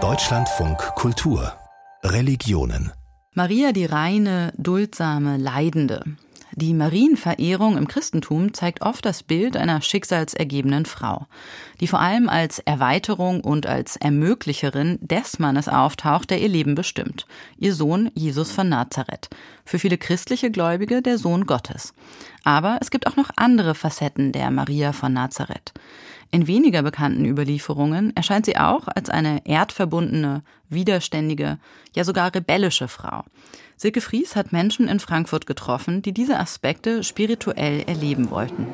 Deutschlandfunk Kultur Religionen Maria die reine, duldsame, leidende. Die Marienverehrung im Christentum zeigt oft das Bild einer schicksalsergebenen Frau, die vor allem als Erweiterung und als Ermöglicherin des Mannes auftaucht, der ihr Leben bestimmt. Ihr Sohn Jesus von Nazareth. Für viele christliche Gläubige der Sohn Gottes. Aber es gibt auch noch andere Facetten der Maria von Nazareth. In weniger bekannten Überlieferungen erscheint sie auch als eine erdverbundene, widerständige, ja sogar rebellische Frau. Silke Fries hat Menschen in Frankfurt getroffen, die diese Aspekte spirituell erleben wollten.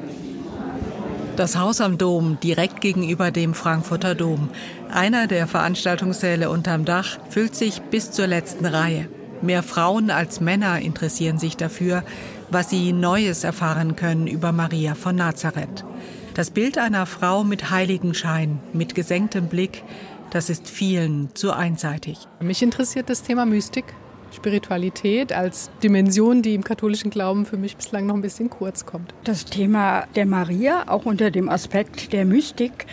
Das Haus am Dom, direkt gegenüber dem Frankfurter Dom. Einer der Veranstaltungssäle unterm Dach füllt sich bis zur letzten Reihe. Mehr Frauen als Männer interessieren sich dafür, was sie Neues erfahren können über Maria von Nazareth. Das Bild einer Frau mit Heiligenschein, mit gesenktem Blick, das ist vielen zu einseitig. Mich interessiert das Thema Mystik. Spiritualität als Dimension, die im katholischen Glauben für mich bislang noch ein bisschen kurz kommt. Das Thema der Maria, auch unter dem Aspekt der Mystik.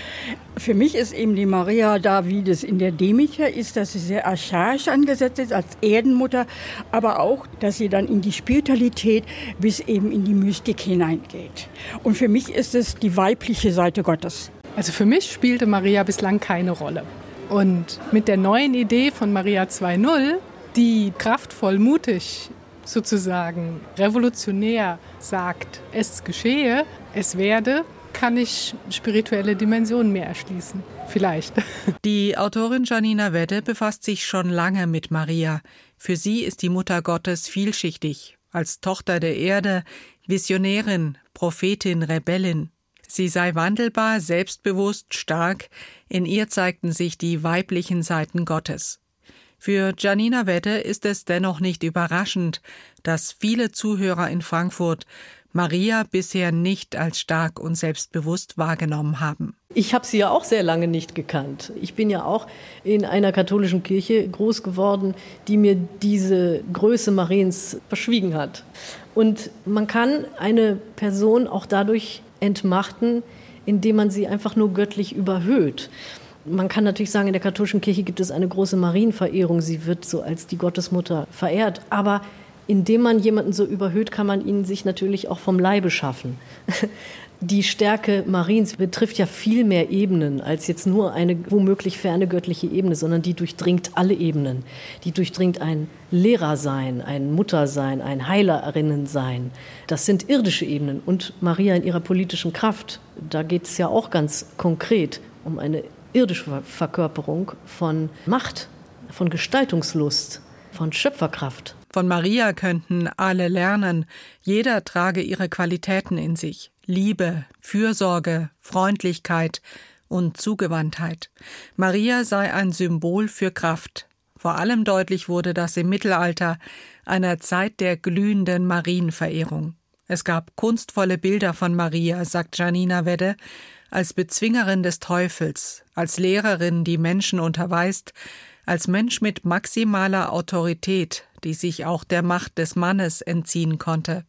Für mich ist eben die Maria da, wie das in der Demeter ist, dass sie sehr archaisch angesetzt ist als Erdenmutter, aber auch, dass sie dann in die Spiritualität bis eben in die Mystik hineingeht. Und für mich ist es die weibliche Seite Gottes. Also für mich spielte Maria bislang keine Rolle. Und mit der neuen Idee von Maria 2.0 die kraftvoll, mutig sozusagen revolutionär sagt, es geschehe, es werde, kann ich spirituelle Dimensionen mehr erschließen. Vielleicht. Die Autorin Janina Wedde befasst sich schon lange mit Maria. Für sie ist die Mutter Gottes vielschichtig. Als Tochter der Erde, Visionärin, Prophetin, Rebellin. Sie sei wandelbar, selbstbewusst, stark. In ihr zeigten sich die weiblichen Seiten Gottes. Für Janina Wette ist es dennoch nicht überraschend, dass viele Zuhörer in Frankfurt Maria bisher nicht als stark und selbstbewusst wahrgenommen haben. Ich habe sie ja auch sehr lange nicht gekannt. Ich bin ja auch in einer katholischen Kirche groß geworden, die mir diese Größe Mariens verschwiegen hat. Und man kann eine Person auch dadurch entmachten, indem man sie einfach nur göttlich überhöht. Man kann natürlich sagen, in der katholischen Kirche gibt es eine große Marienverehrung. Sie wird so als die Gottesmutter verehrt. Aber indem man jemanden so überhöht, kann man ihn sich natürlich auch vom Leibe schaffen. Die Stärke Mariens betrifft ja viel mehr Ebenen als jetzt nur eine womöglich ferne göttliche Ebene, sondern die durchdringt alle Ebenen. Die durchdringt ein Lehrersein, ein Muttersein, ein Heilerinnensein. Das sind irdische Ebenen. Und Maria in ihrer politischen Kraft, da geht es ja auch ganz konkret um eine irdische Verkörperung von Macht, von Gestaltungslust, von Schöpferkraft. Von Maria könnten alle lernen, jeder trage ihre Qualitäten in sich Liebe, Fürsorge, Freundlichkeit und Zugewandtheit. Maria sei ein Symbol für Kraft. Vor allem deutlich wurde das im Mittelalter, einer Zeit der glühenden Marienverehrung. Es gab kunstvolle Bilder von Maria, sagt Janina Wedde, als Bezwingerin des Teufels, als Lehrerin, die Menschen unterweist, als Mensch mit maximaler Autorität, die sich auch der Macht des Mannes entziehen konnte.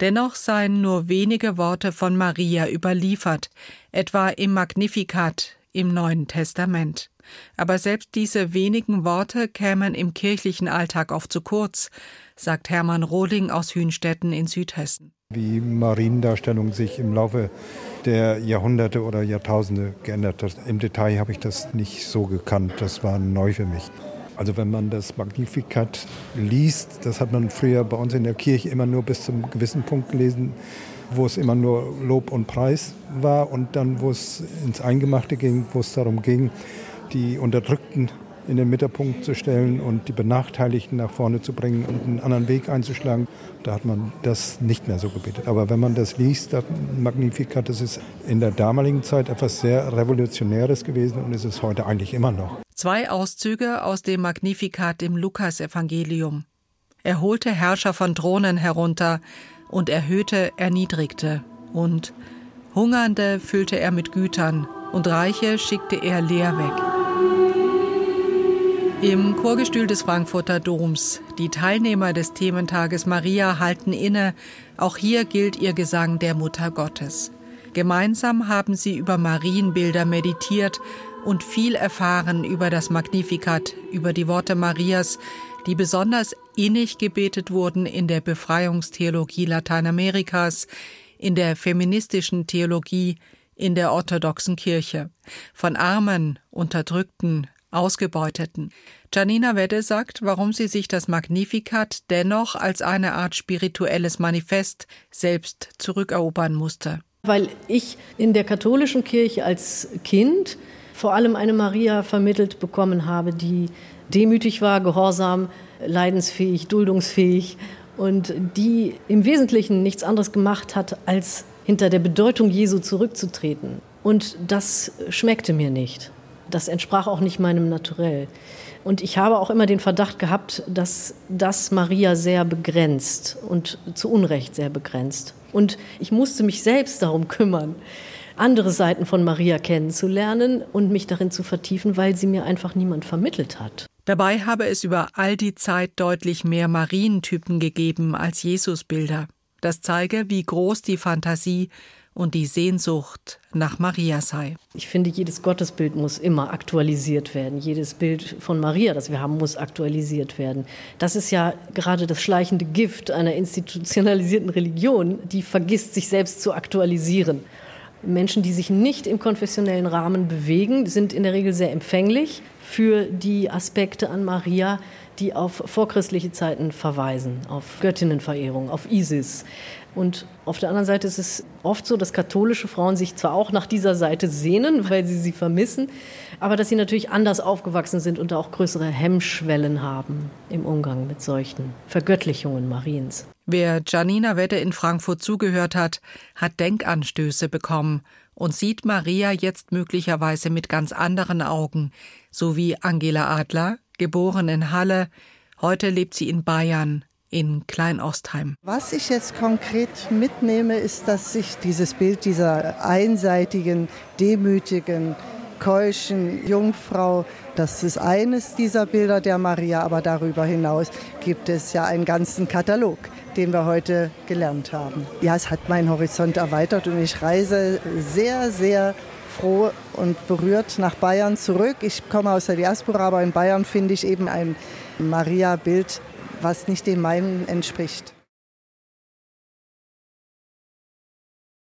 Dennoch seien nur wenige Worte von Maria überliefert, etwa im Magnificat im Neuen Testament. Aber selbst diese wenigen Worte kämen im kirchlichen Alltag oft zu kurz, sagt Hermann Rohling aus Hünstetten in Südhessen. Wie Mariendarstellung sich im Laufe der Jahrhunderte oder Jahrtausende geändert hat. Im Detail habe ich das nicht so gekannt. Das war neu für mich. Also wenn man das Magnificat liest, das hat man früher bei uns in der Kirche immer nur bis zum gewissen Punkt gelesen, wo es immer nur Lob und Preis war und dann, wo es ins Eingemachte ging, wo es darum ging, die Unterdrückten in den Mittelpunkt zu stellen und die Benachteiligten nach vorne zu bringen und einen anderen Weg einzuschlagen. Da hat man das nicht mehr so gebetet. Aber wenn man das liest, das Magnificat, das ist in der damaligen Zeit etwas sehr Revolutionäres gewesen und ist es heute eigentlich immer noch. Zwei Auszüge aus dem Magnificat im Lukasevangelium. Er holte Herrscher von Thronen herunter und erhöhte Erniedrigte. Und Hungernde füllte er mit Gütern und Reiche schickte er leer weg. Im Chorgestühl des Frankfurter Doms. Die Teilnehmer des Thementages Maria halten inne. Auch hier gilt ihr Gesang der Mutter Gottes. Gemeinsam haben sie über Marienbilder meditiert und viel erfahren über das Magnificat, über die Worte Marias, die besonders innig gebetet wurden in der Befreiungstheologie Lateinamerikas, in der feministischen Theologie, in der orthodoxen Kirche, von Armen, Unterdrückten, Ausgebeuteten. Janina Wedde sagt, warum sie sich das Magnificat dennoch als eine Art spirituelles Manifest selbst zurückerobern musste. Weil ich in der katholischen Kirche als Kind vor allem eine Maria vermittelt bekommen habe, die demütig war, gehorsam, leidensfähig, duldungsfähig und die im Wesentlichen nichts anderes gemacht hat, als hinter der Bedeutung Jesu zurückzutreten. Und das schmeckte mir nicht. Das entsprach auch nicht meinem Naturell. Und ich habe auch immer den Verdacht gehabt, dass das Maria sehr begrenzt und zu Unrecht sehr begrenzt. Und ich musste mich selbst darum kümmern, andere Seiten von Maria kennenzulernen und mich darin zu vertiefen, weil sie mir einfach niemand vermittelt hat. Dabei habe es über all die Zeit deutlich mehr Marientypen gegeben als Jesusbilder. Das zeige, wie groß die Fantasie und die Sehnsucht nach Maria sei. Ich finde, jedes Gottesbild muss immer aktualisiert werden. Jedes Bild von Maria, das wir haben, muss aktualisiert werden. Das ist ja gerade das schleichende Gift einer institutionalisierten Religion, die vergisst, sich selbst zu aktualisieren. Menschen, die sich nicht im konfessionellen Rahmen bewegen, sind in der Regel sehr empfänglich für die Aspekte an Maria, die auf vorchristliche Zeiten verweisen, auf Göttinnenverehrung, auf Isis. Und auf der anderen Seite ist es oft so, dass katholische Frauen sich zwar auch nach dieser Seite sehnen, weil sie sie vermissen, aber dass sie natürlich anders aufgewachsen sind und auch größere Hemmschwellen haben im Umgang mit solchen Vergöttlichungen Mariens. Wer Janina Wedde in Frankfurt zugehört hat, hat Denkanstöße bekommen und sieht Maria jetzt möglicherweise mit ganz anderen Augen, so wie Angela Adler, geboren in Halle, heute lebt sie in Bayern, in Kleinostheim. Was ich jetzt konkret mitnehme, ist, dass sich dieses Bild dieser einseitigen, demütigen, keuschen Jungfrau, das ist eines dieser Bilder der Maria, aber darüber hinaus gibt es ja einen ganzen Katalog, den wir heute gelernt haben. Ja, es hat meinen Horizont erweitert und ich reise sehr, sehr froh und berührt nach Bayern zurück. Ich komme aus der Diaspora, aber in Bayern finde ich eben ein Maria-Bild, was nicht dem meinen entspricht.